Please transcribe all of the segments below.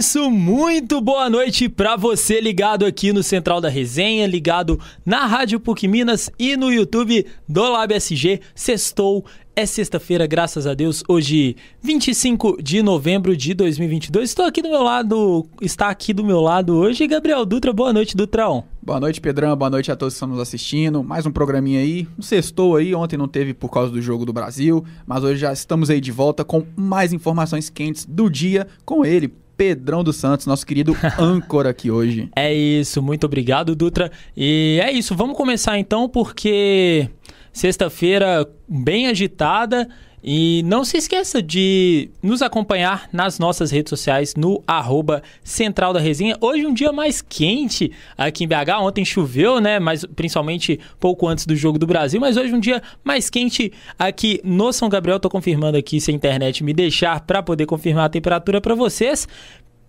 isso, muito boa noite para você ligado aqui no Central da Resenha, ligado na Rádio PUC Minas e no YouTube do Lab SG. Sextou, é sexta-feira, graças a Deus, hoje 25 de novembro de 2022. Estou aqui do meu lado, está aqui do meu lado hoje Gabriel Dutra. Boa noite, Dutrão. Boa noite, Pedrão. Boa noite a todos que estão nos assistindo. Mais um programinha aí. Um sextou aí. Ontem não teve por causa do jogo do Brasil, mas hoje já estamos aí de volta com mais informações quentes do dia com ele, Pedrão dos Santos, nosso querido âncora aqui hoje. É isso, muito obrigado, Dutra. E é isso, vamos começar então, porque sexta-feira bem agitada. E não se esqueça de nos acompanhar nas nossas redes sociais no arroba Central da Resenha. Hoje um dia mais quente aqui em BH. Ontem choveu, né? Mas principalmente pouco antes do jogo do Brasil. Mas hoje um dia mais quente aqui no São Gabriel. Tô confirmando aqui se a internet me deixar para poder confirmar a temperatura para vocês.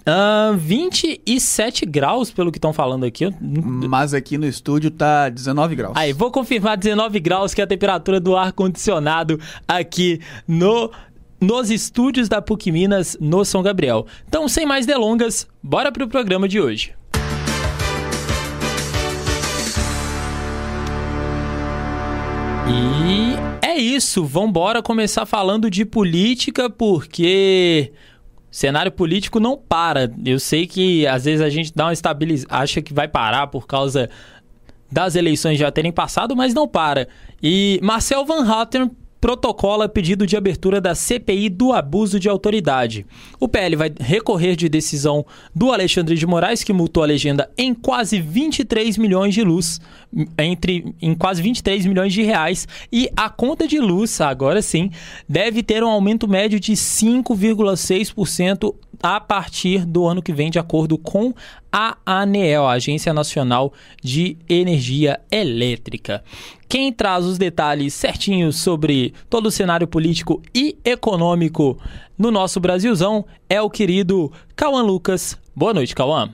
Uh, 27 graus, pelo que estão falando aqui. Mas aqui no estúdio tá 19 graus. Aí, vou confirmar 19 graus, que é a temperatura do ar-condicionado aqui no nos estúdios da PUC Minas, no São Gabriel. Então, sem mais delongas, bora pro programa de hoje. E é isso, vambora começar falando de política, porque cenário político não para. Eu sei que às vezes a gente dá uma estabiliz... acha que vai parar por causa das eleições já terem passado, mas não para. E Marcel Van Hatten protocola pedido de abertura da CPI do abuso de autoridade. O PL vai recorrer de decisão do Alexandre de Moraes, que multou a legenda em quase 23 milhões de luz, entre em quase 23 milhões de reais, e a conta de luz, agora sim, deve ter um aumento médio de 5,6% a partir do ano que vem, de acordo com a ANEEL, a Agência Nacional de Energia Elétrica. Quem traz os detalhes certinhos sobre todo o cenário político e econômico no nosso Brasilzão é o querido Cauã Lucas. Boa noite, Cauã.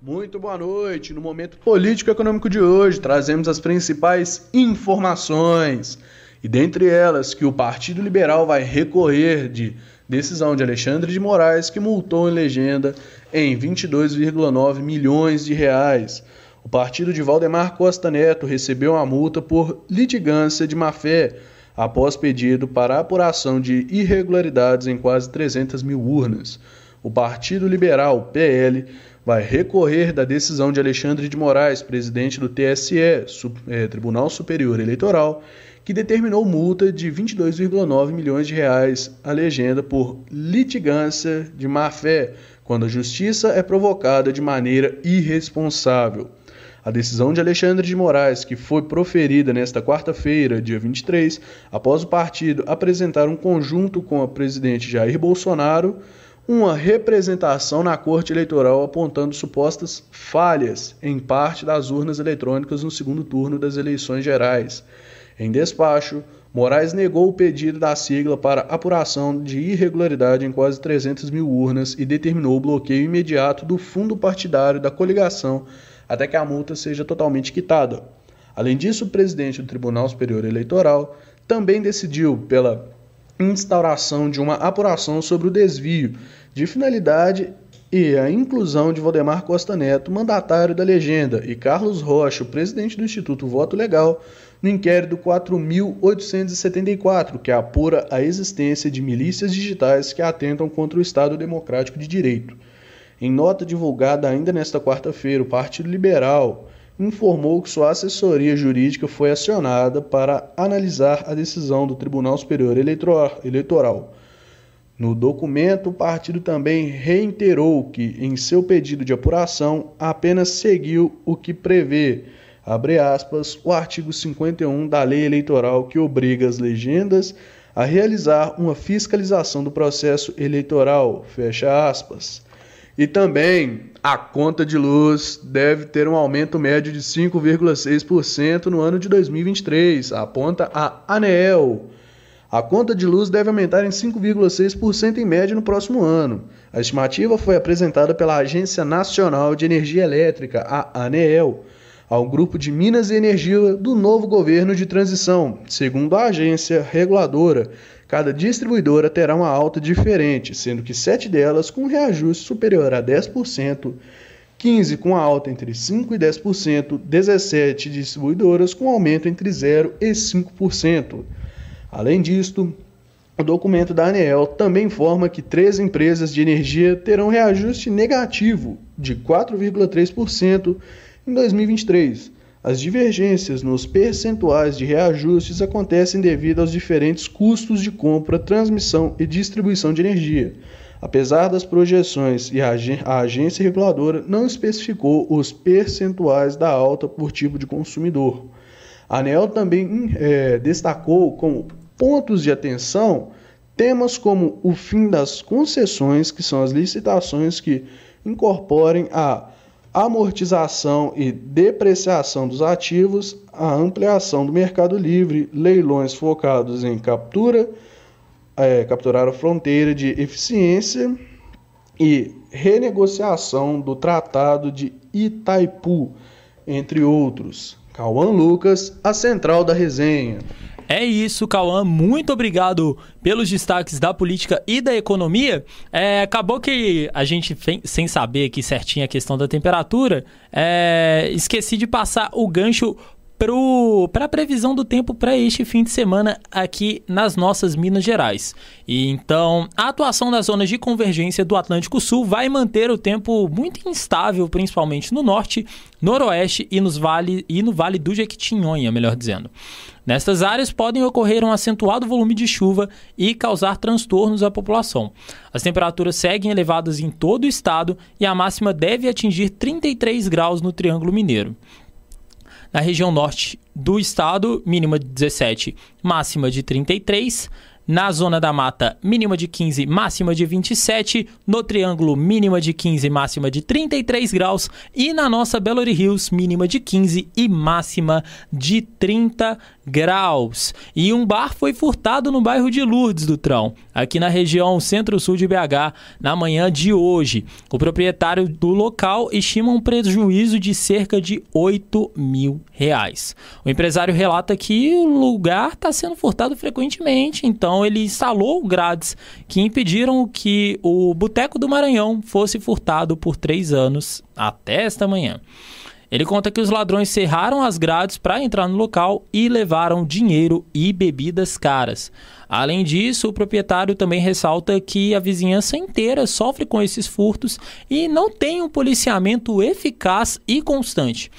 Muito boa noite. No momento político e econômico de hoje, trazemos as principais informações. E dentre elas, que o Partido Liberal vai recorrer de decisão de Alexandre de Moraes, que multou em legenda em 22,9 milhões de reais. O partido de Valdemar Costa Neto recebeu uma multa por litigância de má-fé após pedido para apuração de irregularidades em quase 300 mil urnas. O Partido Liberal, PL, vai recorrer da decisão de Alexandre de Moraes, presidente do TSE, é, Tribunal Superior Eleitoral, que determinou multa de 22,9 milhões de reais à legenda por litigância de má-fé, quando a justiça é provocada de maneira irresponsável. A decisão de Alexandre de Moraes, que foi proferida nesta quarta-feira, dia 23, após o partido apresentar um conjunto com a presidente Jair Bolsonaro, uma representação na Corte Eleitoral apontando supostas falhas em parte das urnas eletrônicas no segundo turno das eleições gerais. Em despacho, Moraes negou o pedido da sigla para apuração de irregularidade em quase 300 mil urnas e determinou o bloqueio imediato do fundo partidário da coligação até que a multa seja totalmente quitada. Além disso, o presidente do Tribunal Superior Eleitoral também decidiu pela instauração de uma apuração sobre o desvio de finalidade e a inclusão de Valdemar Costa Neto, mandatário da legenda, e Carlos Rocha, presidente do Instituto Voto Legal, no inquérito 4.874, que apura a existência de milícias digitais que atentam contra o Estado Democrático de Direito. Em nota divulgada ainda nesta quarta-feira, o Partido Liberal informou que sua assessoria jurídica foi acionada para analisar a decisão do Tribunal Superior Eleitoral. No documento, o partido também reiterou que, em seu pedido de apuração, apenas seguiu o que prevê aspas, o artigo 51 da lei eleitoral que obriga as legendas a realizar uma fiscalização do processo eleitoral, fecha aspas. E também a conta de luz deve ter um aumento médio de 5,6% no ano de 2023, aponta a ANEEL. A conta de luz deve aumentar em 5,6% em média no próximo ano. A estimativa foi apresentada pela Agência Nacional de Energia Elétrica, a ANEEL, ao grupo de Minas e Energia do novo governo de transição. Segundo a agência reguladora, cada distribuidora terá uma alta diferente, sendo que sete delas com reajuste superior a 10%, 15 com alta entre 5% e 10%, 17 distribuidoras com aumento entre 0% e 5%. Além disto, o documento da ANEEL também informa que três empresas de energia terão reajuste negativo de 4,3% em 2023. As divergências nos percentuais de reajustes acontecem devido aos diferentes custos de compra, transmissão e distribuição de energia. Apesar das projeções a agência reguladora não especificou os percentuais da alta por tipo de consumidor. A ANEL também é, destacou como pontos de atenção temas como o fim das concessões, que são as licitações que incorporem a amortização e depreciação dos ativos, a ampliação do mercado livre, leilões focados em captura, é, capturar a fronteira de eficiência e renegociação do Tratado de Itaipu, entre outros. Cauã Lucas, a central da resenha. É isso, Cauã. Muito obrigado pelos destaques da política e da economia. É, acabou que a gente, sem saber aqui certinho a questão da temperatura, é, esqueci de passar o gancho para a previsão do tempo para este fim de semana aqui nas nossas Minas Gerais. E então, a atuação das zonas de convergência do Atlântico Sul vai manter o tempo muito instável, principalmente no norte, noroeste e, nos vale, e no Vale do Jequitinhonha, melhor dizendo. Nestas áreas podem ocorrer um acentuado volume de chuva e causar transtornos à população. As temperaturas seguem elevadas em todo o estado e a máxima deve atingir 33 graus no Triângulo Mineiro. Na região norte do estado, mínima de 17, máxima de 33. Na zona da mata, mínima de 15, máxima de 27. No triângulo, mínima de 15, máxima de 33 graus. E na nossa Belo Hills, mínima de 15 e máxima de 30 graus. E um bar foi furtado no bairro de Lourdes do Trão, aqui na região centro-sul de BH, na manhã de hoje. O proprietário do local estima um prejuízo de cerca de 8 mil reais. O empresário relata que o lugar está sendo furtado frequentemente, então ele instalou grades que impediram que o Boteco do Maranhão fosse furtado por três anos até esta manhã. Ele conta que os ladrões cerraram as grades para entrar no local e levaram dinheiro e bebidas caras. Além disso, o proprietário também ressalta que a vizinhança inteira sofre com esses furtos e não tem um policiamento eficaz e constante.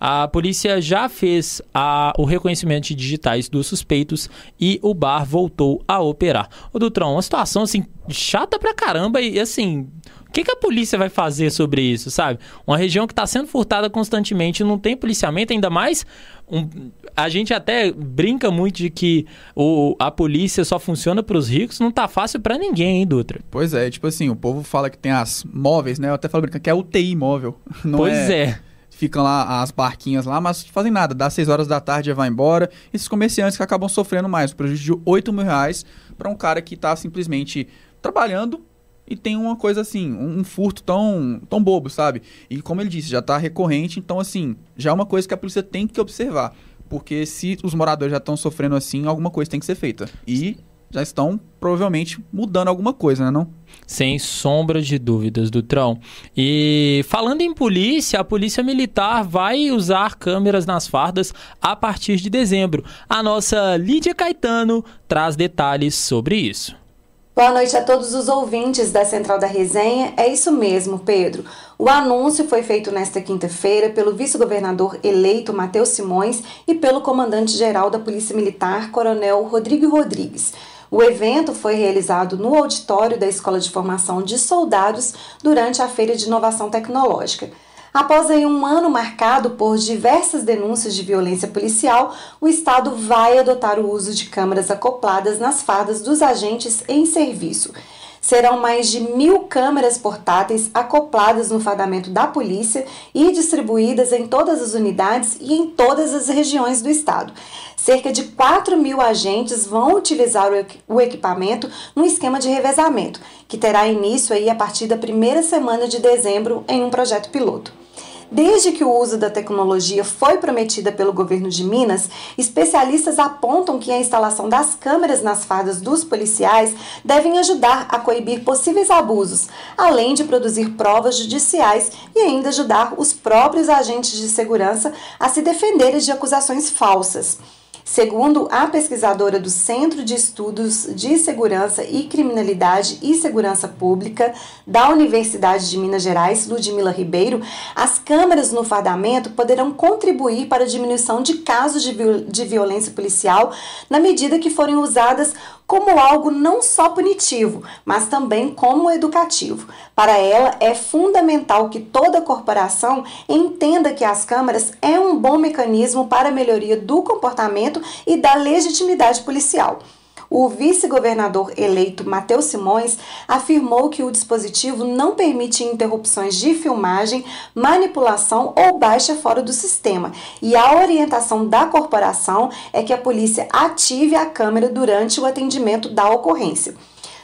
A polícia já fez a, o reconhecimento de digitais dos suspeitos e o bar voltou a operar. O Dutrão, uma situação assim chata pra caramba e assim, o que, que, a polícia vai fazer sobre isso, sabe? Uma região que está sendo furtada constantemente, não tem policiamento, ainda mais. Um, a gente até brinca muito de que o, a polícia só funciona para os ricos, não tá fácil para ninguém, hein, Dutra? Pois é, tipo assim, o povo fala que tem as móveis, né? Eu até falo brincando que é UTI móvel. Não pois é. é. Ficam lá as barquinhas lá, mas fazem nada. Dá 6 horas da tarde já vai embora. Esses comerciantes que acabam sofrendo mais. O prejuízo de 8 mil reais para um cara que está simplesmente trabalhando e tem uma coisa assim, um, furto tão, tão bobo, sabe? E como ele disse, já está recorrente, então assim, já é uma coisa que a polícia tem que observar. Porque se os moradores já estão sofrendo assim, alguma coisa tem que ser feita. E já estão provavelmente mudando alguma coisa, né não? Sem sombra de dúvidas, Dutrão. E falando em polícia, a Polícia Militar vai usar câmeras nas fardas a partir de dezembro. A nossa Lídia Caetano traz detalhes sobre isso. Boa noite a todos os ouvintes da Central da Resenha. É isso mesmo, Pedro. O anúncio foi feito nesta quinta-feira pelo vice-governador eleito Matheus Simões e pelo comandante-geral da Polícia Militar, Coronel Rodrigo Rodrigues. O evento foi realizado no auditório da Escola de Formação de Soldados durante a Feira de Inovação Tecnológica. Após aí um ano marcado por diversas denúncias de violência policial, o Estado vai adotar o uso de câmeras acopladas nas fardas dos agentes em serviço. Serão mais de mil câmeras portáteis acopladas no fardamento da polícia e distribuídas em todas as unidades e em todas as regiões do estado. Cerca de 4 mil agentes vão utilizar o equipamento no esquema de revezamento, que terá início aí a partir da primeira semana de dezembro em um projeto piloto. Desde que o uso da tecnologia foi prometida pelo governo de Minas, especialistas apontam que a instalação das câmeras nas fardas dos policiais devem ajudar a coibir possíveis abusos, além de produzir provas judiciais e ainda ajudar os próprios agentes de segurança a se defenderem de acusações falsas. Segundo a pesquisadora do Centro de Estudos de Segurança e Criminalidade e Segurança Pública da Universidade de Minas Gerais, Ludmila Ribeiro, as câmeras no fardamento poderão contribuir para a diminuição de casos de, de violência policial na medida que forem usadas como algo não só punitivo, mas também como educativo. Para ela, é fundamental que toda corporação entenda que as câmaras é um bom mecanismo para a melhoria do comportamento e da legitimidade policial. O vice-governador eleito Matheus Simões afirmou que o dispositivo não permite interrupções de filmagem, manipulação ou baixa fora do sistema, e a orientação da corporação é que a polícia ative a câmera durante o atendimento da ocorrência.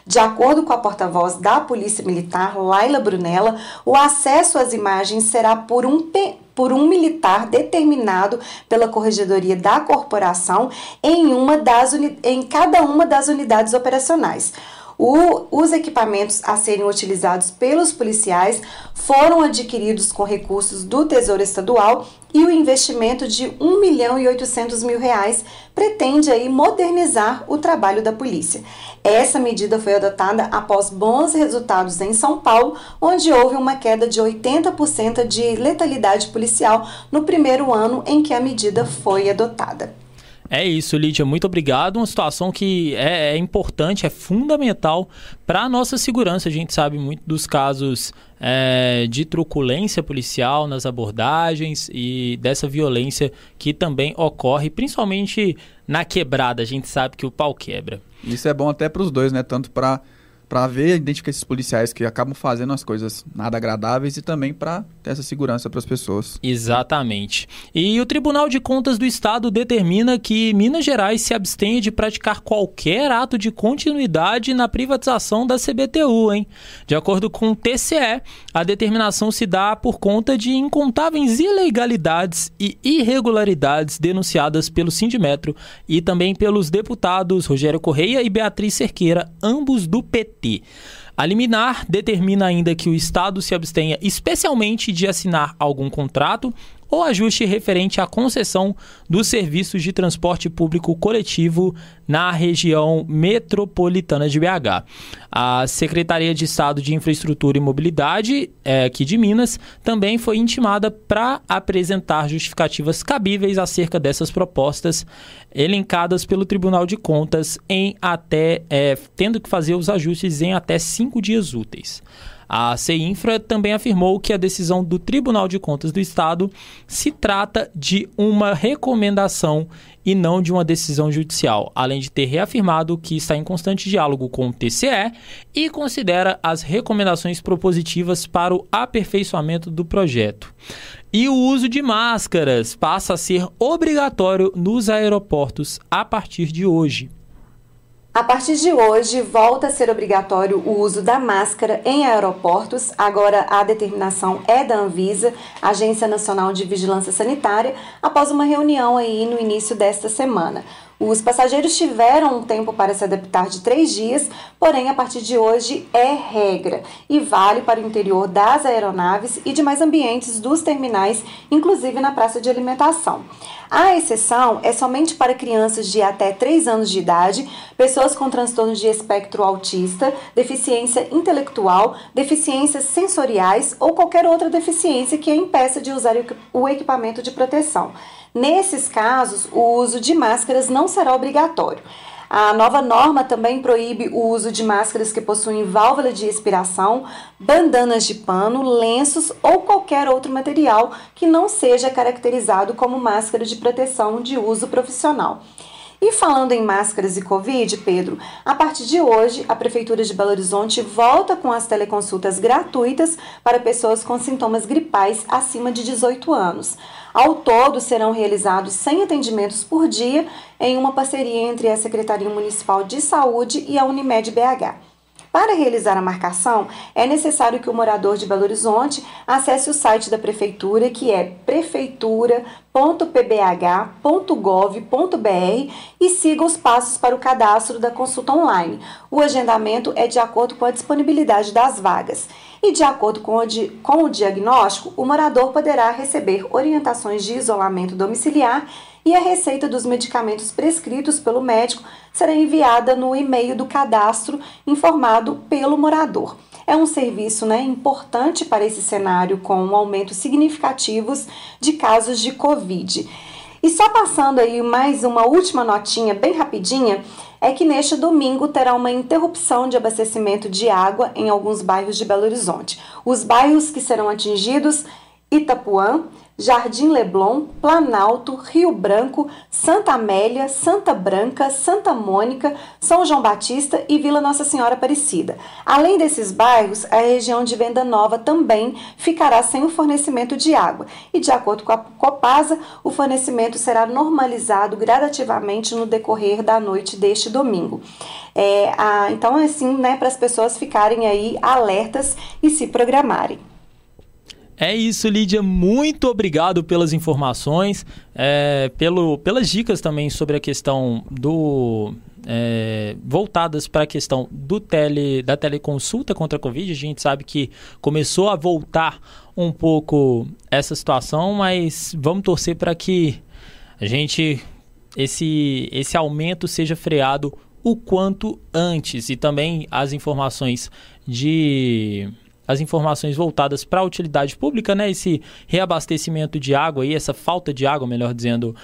De acordo com a porta-voz da Polícia Militar, Laila Brunella, o acesso às imagens será por um, por um militar determinado pela Corregedoria da Corporação em, uma das em cada uma das unidades operacionais. O, os equipamentos a serem utilizados pelos policiais foram adquiridos com recursos do Tesouro Estadual e o investimento de 1 milhão e 800 mil reais pretende aí modernizar o trabalho da polícia. Essa medida foi adotada após bons resultados em São Paulo, onde houve uma queda de 80% de letalidade policial no primeiro ano em que a medida foi adotada. É isso, Lídia. Muito obrigado. Uma situação que é, é importante, é fundamental para a nossa segurança. A gente sabe muito dos casos é, de truculência policial nas abordagens e dessa violência que também ocorre, principalmente na quebrada. A gente sabe que o pau quebra. Isso é bom até para os dois, né? Tanto para para ver identificar esses policiais que acabam fazendo as coisas nada agradáveis e também para ter essa segurança para as pessoas. Exatamente. E o Tribunal de Contas do Estado determina que Minas Gerais se abstenha de praticar qualquer ato de continuidade na privatização da CBTU, hein? De acordo com o TCE, a determinação se dá por conta de incontáveis ilegalidades e irregularidades denunciadas pelo Sindimetro e também pelos deputados Rogério Correia e Beatriz Cerqueira, ambos do PT. A liminar determina ainda que o Estado se abstenha especialmente de assinar algum contrato ou ajuste referente à concessão dos serviços de transporte público coletivo na região metropolitana de BH. A Secretaria de Estado de Infraestrutura e Mobilidade, é, aqui de Minas, também foi intimada para apresentar justificativas cabíveis acerca dessas propostas elencadas pelo Tribunal de Contas em até é, tendo que fazer os ajustes em até cinco dias úteis. A CEINFRA também afirmou que a decisão do Tribunal de Contas do Estado se trata de uma recomendação e não de uma decisão judicial, além de ter reafirmado que está em constante diálogo com o TCE e considera as recomendações propositivas para o aperfeiçoamento do projeto. E o uso de máscaras passa a ser obrigatório nos aeroportos a partir de hoje. A partir de hoje, volta a ser obrigatório o uso da máscara em aeroportos. Agora, a determinação é da Anvisa, Agência Nacional de Vigilância Sanitária, após uma reunião aí no início desta semana. Os passageiros tiveram um tempo para se adaptar de três dias, porém, a partir de hoje é regra e vale para o interior das aeronaves e demais ambientes dos terminais, inclusive na praça de alimentação. A exceção é somente para crianças de até 3 anos de idade, pessoas com transtorno de espectro autista, deficiência intelectual, deficiências sensoriais ou qualquer outra deficiência que a impeça de usar o equipamento de proteção. Nesses casos, o uso de máscaras não será obrigatório. A nova norma também proíbe o uso de máscaras que possuem válvula de expiração, bandanas de pano, lenços ou qualquer outro material que não seja caracterizado como máscara de proteção de uso profissional. E falando em máscaras e Covid, Pedro, a partir de hoje, a Prefeitura de Belo Horizonte volta com as teleconsultas gratuitas para pessoas com sintomas gripais acima de 18 anos. Ao todo, serão realizados 100 atendimentos por dia em uma parceria entre a Secretaria Municipal de Saúde e a Unimed BH. Para realizar a marcação, é necessário que o morador de Belo Horizonte acesse o site da prefeitura, que é prefeitura.pbh.gov.br e siga os passos para o cadastro da consulta online. O agendamento é de acordo com a disponibilidade das vagas. E de acordo com o, di com o diagnóstico, o morador poderá receber orientações de isolamento domiciliar e a receita dos medicamentos prescritos pelo médico será enviada no e-mail do cadastro informado pelo morador. É um serviço né, importante para esse cenário com um aumento significativos de casos de Covid. E só passando aí mais uma última notinha bem rapidinha, é que neste domingo terá uma interrupção de abastecimento de água em alguns bairros de Belo Horizonte. Os bairros que serão atingidos Itapuã, Jardim Leblon, Planalto, Rio Branco, Santa Amélia, Santa Branca, Santa Mônica, São João Batista e Vila Nossa Senhora Aparecida. Além desses bairros, a região de Venda Nova também ficará sem o fornecimento de água. E de acordo com a Copasa, o fornecimento será normalizado gradativamente no decorrer da noite deste domingo. É, a, então, assim, né, para as pessoas ficarem aí alertas e se programarem. É isso, Lídia. Muito obrigado pelas informações, é, pelo, pelas dicas também sobre a questão do. É, voltadas para a questão do tele, da teleconsulta contra a Covid. A gente sabe que começou a voltar um pouco essa situação, mas vamos torcer para que a gente esse, esse aumento seja freado o quanto antes e também as informações de as informações voltadas para a utilidade pública, né? Esse reabastecimento de água aí, essa falta de água, melhor dizendo,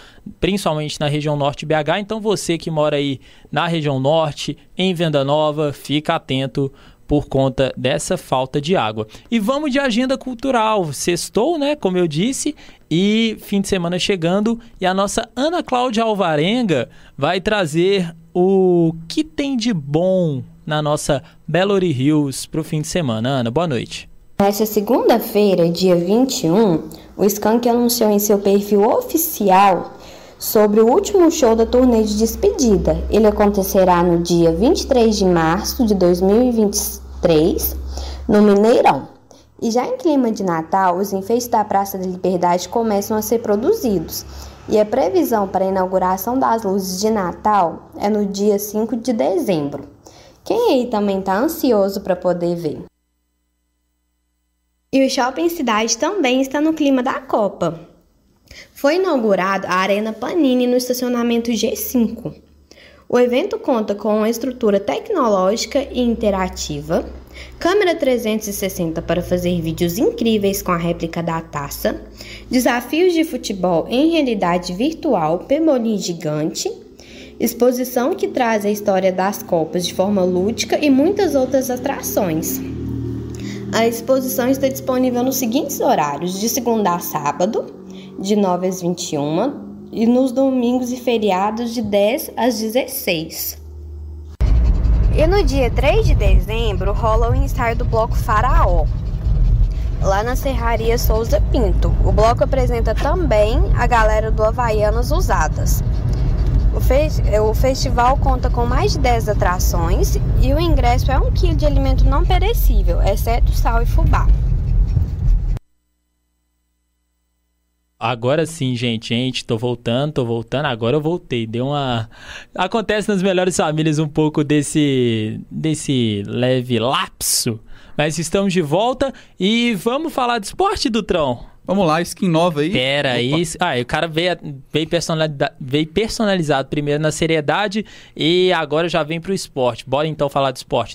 principalmente na região norte BH. Então você que mora aí na região norte, em Venda Nova, fica atento por conta dessa falta de água. E vamos de agenda cultural. Sextou, né? Como eu disse, e fim de semana chegando. E a nossa Ana Cláudia Alvarenga vai trazer o que tem de bom na nossa Bellary Hills para o fim de semana. Ana, boa noite. Nesta segunda-feira, dia 21, o Skank anunciou em seu perfil oficial sobre o último show da turnê de despedida. Ele acontecerá no dia 23 de março de 2023, no Mineirão. E já em clima de Natal, os enfeites da Praça da Liberdade começam a ser produzidos. E a previsão para a inauguração das luzes de Natal é no dia 5 de dezembro. Quem aí também está ansioso para poder ver? E o Shopping Cidade também está no clima da Copa. Foi inaugurado a Arena Panini no estacionamento G5. O evento conta com uma estrutura tecnológica e interativa, câmera 360 para fazer vídeos incríveis com a réplica da taça, desafios de futebol em realidade virtual, pebolim gigante exposição que traz a história das Copas de forma lúdica e muitas outras atrações. A exposição está disponível nos seguintes horários: de segunda a sábado, de 9 às 21 e nos domingos e feriados de 10 às 16. E no dia 3 de dezembro rola o ensaio do bloco Faraó, lá na Serraria Souza Pinto. O bloco apresenta também a galera do Havaianas Usadas. O, fe o festival conta com mais de 10 atrações e o ingresso é um quilo de alimento não perecível, exceto sal e fubá. Agora sim, gente, gente, tô voltando, tô voltando, agora eu voltei. Deu uma. Acontece nas melhores famílias um pouco desse. desse leve lapso. Mas estamos de volta e vamos falar de esporte, Dutrão. Vamos lá, skin nova aí. Pera aí. Ah, o cara veio, veio, personalizado, veio personalizado primeiro na seriedade e agora já vem pro esporte. Bora então falar de esporte.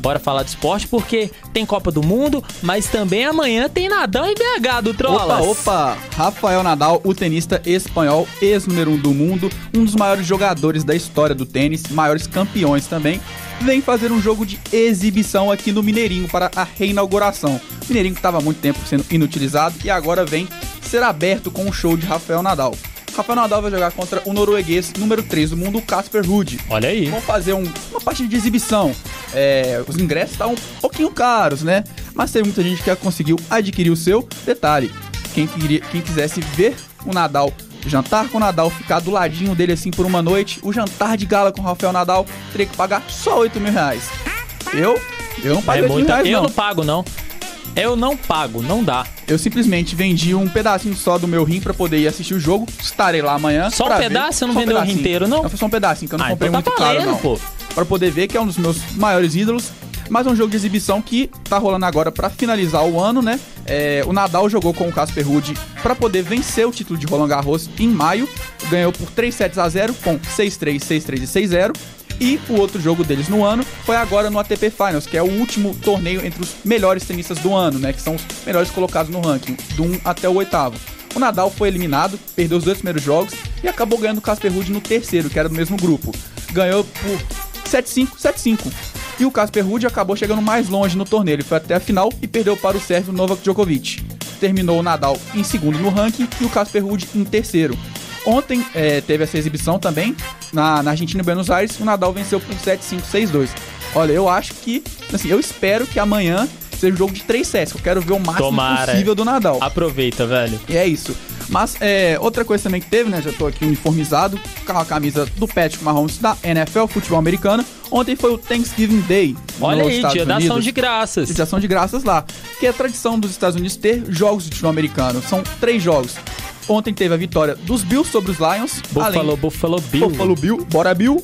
Bora falar de esporte porque tem Copa do Mundo, mas também amanhã tem Nadal em BH do Trolas. Opa, opa! Rafael Nadal, o tenista espanhol, ex-número um do mundo, um dos maiores jogadores da história do tênis, maiores campeões também, vem fazer um jogo de exibição aqui no Mineirinho para a reinauguração. O Mineirinho que estava há muito tempo sendo inutilizado e agora vem ser aberto com um show de Rafael Nadal. Rafael Nadal vai jogar contra o norueguês número 3 do mundo, Casper Ruud. Olha aí. Vão fazer um, uma partida de exibição. É, os ingressos estão um pouquinho caros, né? Mas tem muita gente que conseguiu adquirir o seu. Detalhe, quem, queria, quem quisesse ver o Nadal jantar com o Nadal, ficar do ladinho dele assim por uma noite, o jantar de gala com o Rafael Nadal, teria que pagar só 8 mil reais. Eu, eu não pago É 8 mil muita... reais, Eu não. não pago, não. Eu não pago, não dá. Eu simplesmente vendi um pedacinho só do meu rim pra poder ir assistir o jogo. Estarei lá amanhã. Só um pedaço? Você não Só um vendeu o rim inteiro, não? Não, foi só um pedacinho, que eu não Ah, comprei então tá muito caro, valendo, não. pô. Pra poder ver que é um dos meus maiores ídolos. Mas é um jogo de exibição que tá rolando agora pra finalizar o ano, né? É, o Nadal jogou com o Casper Ruud pra poder vencer o título de Roland Garros em maio. Ganhou por 3 sets a 0 com 6-3, 6-3 e 6-0. E o outro jogo deles no ano foi agora no ATP Finals, que é o último torneio entre os melhores tenistas do ano, né? Que são os melhores colocados no ranking, do 1 até o oitavo. O Nadal foi eliminado, perdeu os dois primeiros jogos e acabou ganhando o Casper Ruud no terceiro, que era do mesmo grupo. Ganhou por 7-5, 7-5. E o Casper Ruud acabou chegando mais longe no torneio. Ele foi até a final e perdeu para o sérvio Novak Djokovic. Terminou o Nadal em segundo no ranking e o Casper Ruud em terceiro. Ontem é, teve essa exibição também na, na Argentina e Buenos Aires. O Nadal venceu por 7-5, 6-2. Olha, eu acho que, assim, eu espero que amanhã seja um jogo de 3 sets. Eu quero ver o máximo Tomara. possível do Nadal. Aproveita, velho. E é isso. Mas é, outra coisa também que teve, né? Já tô aqui uniformizado com a camisa do Patrick Mahomes da NFL, futebol americano. Ontem foi o Thanksgiving Day. Olha aí, Estados dia da ação Unidos. de graças. Dia de ação de graças lá. Que é a tradição dos Estados Unidos ter jogos de futebol americano. São três jogos. Ontem teve a vitória dos Bills sobre os Lions. Buffalo, além- Buffalo Bill. Buffalo Bill, bora Bill.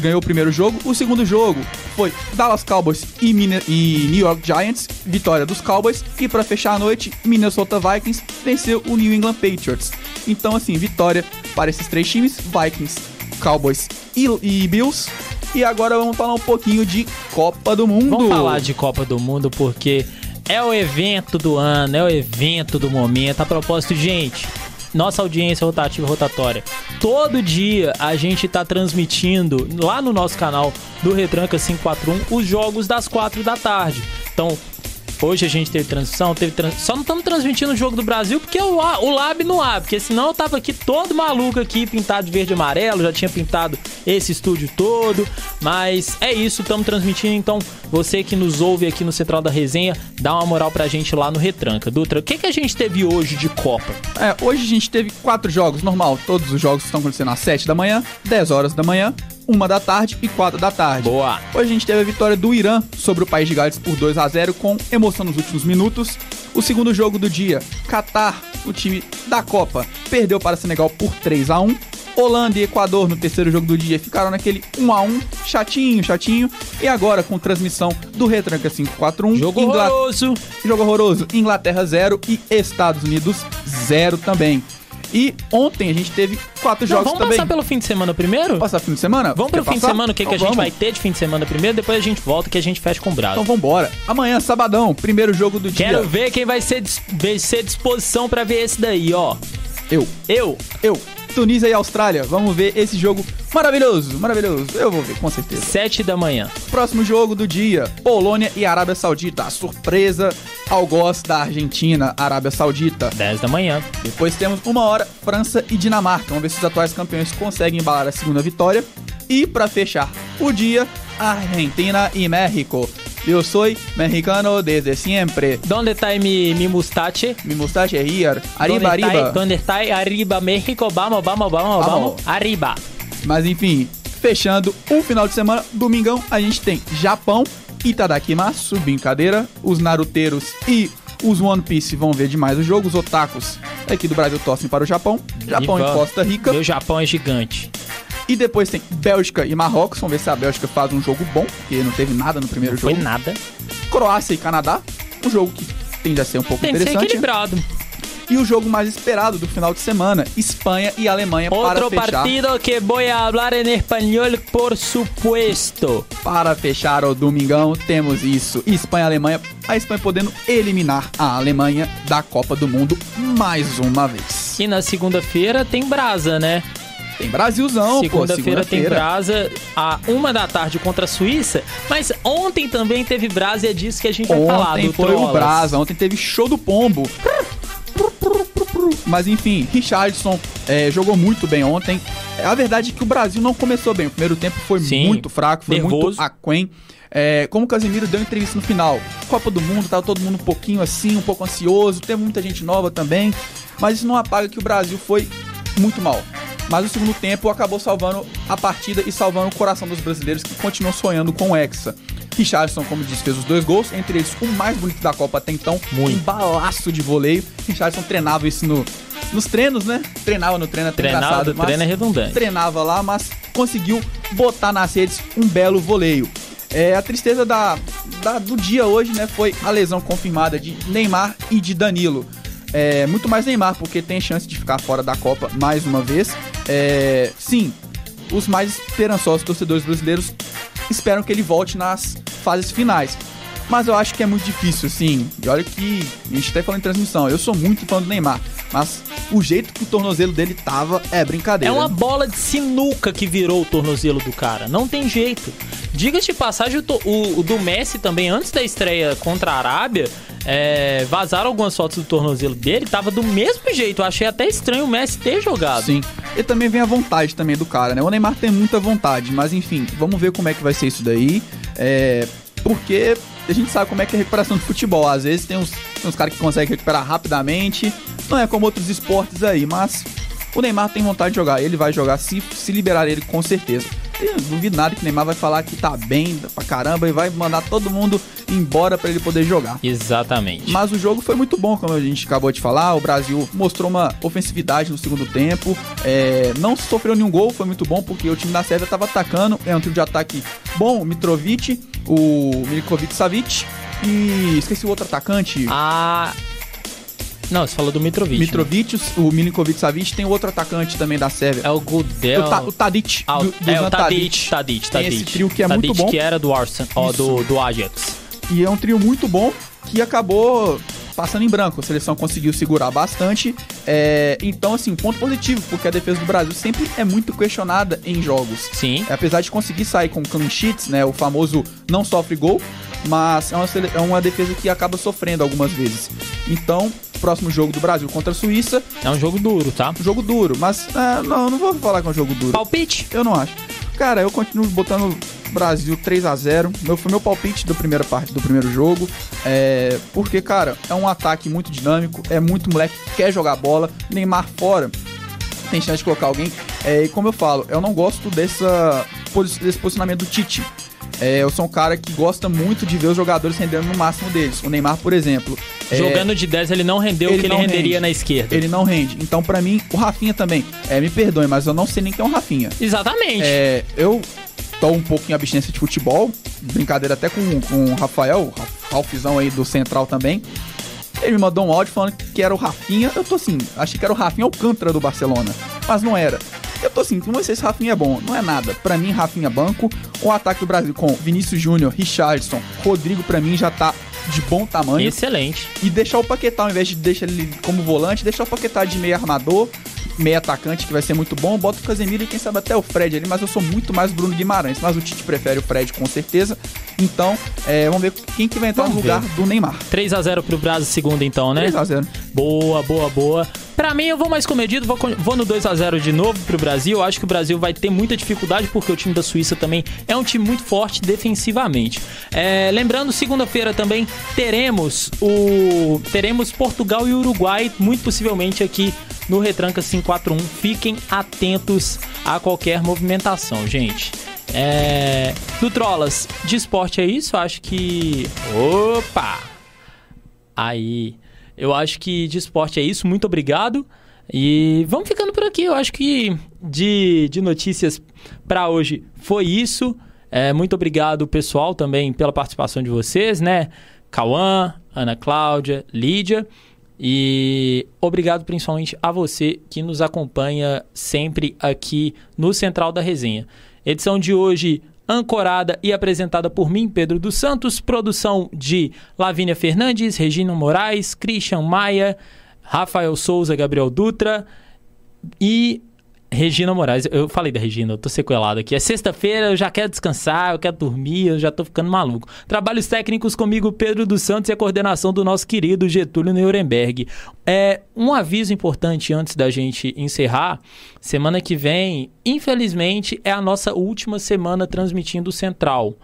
Ganhou o primeiro jogo. O segundo jogo foi Dallas Cowboys e, Mina- e New York Giants. Vitória dos Cowboys. E pra fechar a noite, Minnesota Vikings venceu o New England Patriots. Então, assim, vitória para esses três times: Vikings, Cowboys e, e Bills. E agora vamos falar um pouquinho de Copa do Mundo. Vamos falar de Copa do Mundo porque é o evento do ano, é o evento do momento. A propósito, gente, nossa audiência rotativa rotatória. Todo dia a gente tá transmitindo lá no nosso canal do Retranca 541 os jogos das 4 da tarde. Então, Hoje a gente teve transmissão, teve trans... só não estamos transmitindo o jogo do Brasil porque o, o Lab não abre, porque senão eu tava aqui todo maluco aqui, pintado de verde e amarelo, já tinha pintado esse estúdio todo, mas é isso, estamos transmitindo, então você que nos ouve aqui no Central da Resenha, dá uma moral pra gente lá no Retranca. Dutra, o que, que a gente teve hoje de Copa? É, hoje a gente teve quatro jogos, normal. Todos os jogos estão acontecendo às 7 da manhã, 10 horas da manhã, 1 da tarde e 4 da tarde. Boa! Hoje a gente teve a vitória do Irã sobre o País de Gales por 2 a 0 com emoção nos últimos minutos. O segundo jogo do dia, Catar, o time da Copa, perdeu para Senegal por 3 a 1. Holanda e Equador no terceiro jogo do dia ficaram naquele 1 a 1, chatinho, chatinho. E agora com transmissão do Retranca 541, Jogo Ingla- horroroso! Jogo horroroso. Inglaterra 0 e Estados Unidos 0 também. E ontem a gente teve quatro Não, jogos vamos também. passar pelo fim de semana primeiro? Vamos passar fim de semana? Vamos Quer pelo fim de semana, o que, que a Então gente vamos. vai ter de fim de semana primeiro, depois a gente volta que a gente fecha com o Brasil. Então vambora. Amanhã, sabadão, primeiro jogo do dia. Quero ver quem vai ser, vai ser disposição pra ver esse daí, ó. Eu, Eu. eu, Tunísia e Austrália. Vamos ver esse jogo maravilhoso, maravilhoso. Eu vou ver, com certeza. Sete da manhã. Próximo jogo do dia, Polônia e Arábia Saudita. A surpresa ao gosto da Argentina, Arábia Saudita. 10 da manhã. Depois temos uma hora, França e Dinamarca. Vamos ver se os atuais campeões conseguem embalar a segunda vitória. E pra fechar o dia, Argentina e México. Eu sou mexicano desde sempre. Donde está mi, mi mustache? Mi mustache here. Arriba, Donde arriba. Está, donde está arriba México? Vamos, vamos, vamos, Vamos. Arriba. Mas enfim, fechando o final de semana, domingão, a gente tem Japão, Itadakimasu, brincadeira, os naruteiros e os One Piece vão ver demais o jogo, os otakus aqui do Brasil torcem para o Japão, Japão e, vamos. Costa Rica, Meu Japão é gigante. E depois tem Bélgica e Marrocos, vamos ver se a Bélgica faz um jogo bom, porque não teve nada no primeiro Foi jogo, nada. Croácia e Canadá, um jogo que tende a ser um pouco Tem que ser interessante, equilibrado. e o jogo mais esperado do final de semana, Espanha e Alemanha Outro para fechar. partido que vou hablar em espanhol, por supuesto. Para fechar o domingão, temos isso. Espanha e Alemanha. A Espanha podendo eliminar a Alemanha da Copa do Mundo mais uma vez. E na segunda-feira tem brasa, né? Tem Brasilzão. Segunda-feira tem Segunda-feira. brasa a uma da tarde contra a Suíça. Mas ontem também teve brasa e é disso que a gente vai falar. Ontem foi o. Brasa. Ontem teve show do pombo. Mas enfim, Richardson é, jogou muito bem ontem. É, A verdade é que o Brasil não começou bem. O primeiro tempo foi Sim, muito fraco, foi nervoso. muito aquém. É, como o Casemiro deu entrevista no final, Copa do Mundo, tava todo mundo um pouquinho assim, um pouco ansioso, teve muita gente nova também. Mas isso não apaga que o Brasil foi muito mal. Mas o segundo tempo acabou salvando a partida e salvando o coração dos brasileiros que continuam sonhando com o Hexa. Richardson, como disse, fez os dois gols, entre eles o mais bonito da Copa até então, Muito. um balaço de voleio. Richardson treinava isso no, nos treinos, né? Treinava no treino, até Treinado, engraçado, mas treino é redundante. treinava lá, mas conseguiu botar nas redes um belo voleio. É, a tristeza da, da- do dia hoje, né, foi a lesão confirmada de Neymar e de Danilo. É, muito mais Neymar, porque tem chance de ficar fora da Copa mais uma vez. É, sim, os mais esperançosos torcedores brasileiros esperam que ele volte nas fases finais. Mas eu acho que é muito difícil, assim. E olha que a gente até falou em transmissão. Eu sou muito fã do Neymar. Mas o jeito que o tornozelo dele tava é É brincadeira. uma bola de sinuca que virou o tornozelo do cara. Não tem jeito. Diga-se de passagem, o, o- o do Messi também, antes da estreia contra a Arábia, é, vazaram algumas fotos do tornozelo dele. Tava do mesmo jeito. Eu achei até estranho o Messi ter jogado. Sim. E também vem a vontade também do cara, né? O Neymar tem muita vontade, mas enfim, vamos ver como é que vai ser isso daí. É, porque a gente sabe como é que é a recuperação do futebol. Às vezes tem uns, uns caras que conseguem recuperar rapidamente. Não é como outros esportes aí, mas o Neymar tem vontade de jogar. Ele vai jogar se, se liberar ele com certeza. Duvido nada que Neymar vai falar que tá bem pra caramba e vai mandar todo mundo embora pra ele poder jogar. Exatamente. Mas o jogo foi muito bom, como a gente acabou de falar. O Brasil mostrou uma ofensividade no segundo tempo. É, não sofreu nenhum gol, foi muito bom, porque o time da Sérvia estava atacando. É um time de ataque bom, o Mitrovic, o Milinkovic Savic e esqueci o outro atacante. Ah. Não, você falou do Mitrovic. né? Mitrovic, o Milinkovic Savic, tem outro atacante também da Sérvia. É o Gudel. o, Ta, o Tadic. Ah, o- do- é o Tadic, Tadic, Tem Tadic. esse trio que é Tadic, muito bom. que era do Arsenal, ó, do, do Ajax. E é um trio muito bom que acabou passando em branco. A seleção conseguiu segurar bastante. É, então, assim, ponto positivo, porque a defesa do Brasil sempre é muito questionada em jogos. Sim. Apesar de conseguir sair com clean sheets, né? O famoso não sofre gol, mas é uma, é uma defesa que acaba sofrendo algumas vezes. Então, próximo jogo do Brasil contra a Suíça, É um jogo duro, tá? um jogo duro, mas é, não, não vou falar que é um jogo duro. Palpite? Eu não acho. Cara, eu continuo botando Brasil 3 a 0 meu, Foi meu palpite do primeira parte do primeiro jogo. É, porque, cara, é um ataque muito dinâmico. É muito moleque que quer jogar bola. Neymar fora. Tem chance de colocar alguém. É, e como eu falo, eu não gosto dessa, desse posicionamento do Tite. É, eu sou um cara que gosta muito de ver os jogadores rendendo no máximo deles. O Neymar, por exemplo. é, Jogando de 10, ele não rendeu o ele que ele renderia rende. na esquerda. Ele não rende. Então, pra mim, o Rafinha também. É, me perdoe, mas eu não sei nem quem é o Rafinha. Exatamente. É, eu tô um pouco em abstinência de futebol, brincadeira até com, com o Rafael, o Ralfzão aí do Central também. Ele me mandou um áudio falando que era o Rafinha. Eu tô assim, achei que era o Rafinha Alcântara do Barcelona, mas não era. Eu tô assim, não sei se Rafinha é bom, não é nada. Pra mim, Rafinha é banco. O ataque do Brasil com Vinícius Júnior, Richardson, Rodrigo, pra mim já tá de bom tamanho. Excelente. E deixar o Paquetá, ao invés de deixar ele como volante, deixar o Paquetá de meio armador, meio atacante, que vai ser muito bom. Bota o Casemiro e quem sabe até o Fred ali, mas eu sou muito mais Bruno Guimarães. Mas o Tite prefere o Fred, com certeza. Então, é, vamos ver quem que vai entrar Vamos no lugar ver. do Neymar. 3 a 0 pro Brasil segunda então, né? 3x0. Boa, boa, boa. Pra mim, eu vou mais comedido, vou, vou no 2 a 0 de novo pro Brasil. Acho que o Brasil vai ter muita dificuldade, porque o time da Suíça também é um time muito forte defensivamente. É, lembrando, segunda-feira também teremos o. Teremos Portugal e Uruguai, muito possivelmente aqui no Retranca 541. Fiquem atentos a qualquer movimentação, gente. É, do Trolas, de esporte é isso? Acho que. Opa! Aí, eu acho que de esporte é isso. Muito obrigado. E vamos ficando por aqui. Eu acho que de, de notícias para hoje foi isso. É, muito obrigado, pessoal, também pela participação de vocês, né? Cauã, Ana Cláudia, Lídia. E obrigado principalmente a você que nos acompanha sempre aqui no Central da Resenha. Edição de hoje ancorada e apresentada por mim, Pedro dos Santos, produção de Lavínia Fernandes, Regina Moraes, Christian Maia, Rafael Souza, Gabriel Dutra e Regina Moraes. Eu falei da Regina, eu tô sequelado aqui. É sexta-feira, eu já quero descansar, eu quero dormir, eu já tô ficando maluco. Trabalhos técnicos comigo, Pedro dos Santos, e a coordenação do nosso querido Getúlio Nuremberg. É, um aviso importante antes da gente encerrar. Semana que vem, infelizmente, é a nossa última semana transmitindo o Central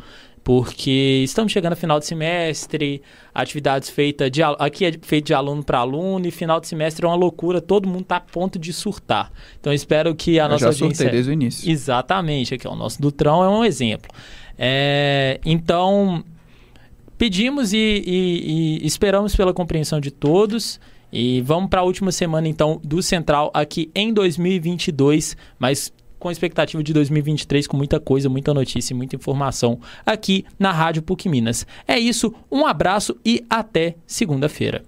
porque estamos chegando ao final de semestre, atividades feitas de aqui é feito de aluno para aluno e final de semestre é uma loucura, todo mundo está a ponto de surtar. Então espero que a Eu nossa já audiência surtei desde o início. Exatamente, aqui ó, o nosso Dutrão é um exemplo. É, então pedimos e, e- e esperamos pela compreensão de todos. E vamos para a última semana, então, do Central aqui em 2022, mas com expectativa de 2023, com muita coisa, muita notícia e muita informação aqui na Rádio PUC Minas. É isso, um abraço e até segunda-feira.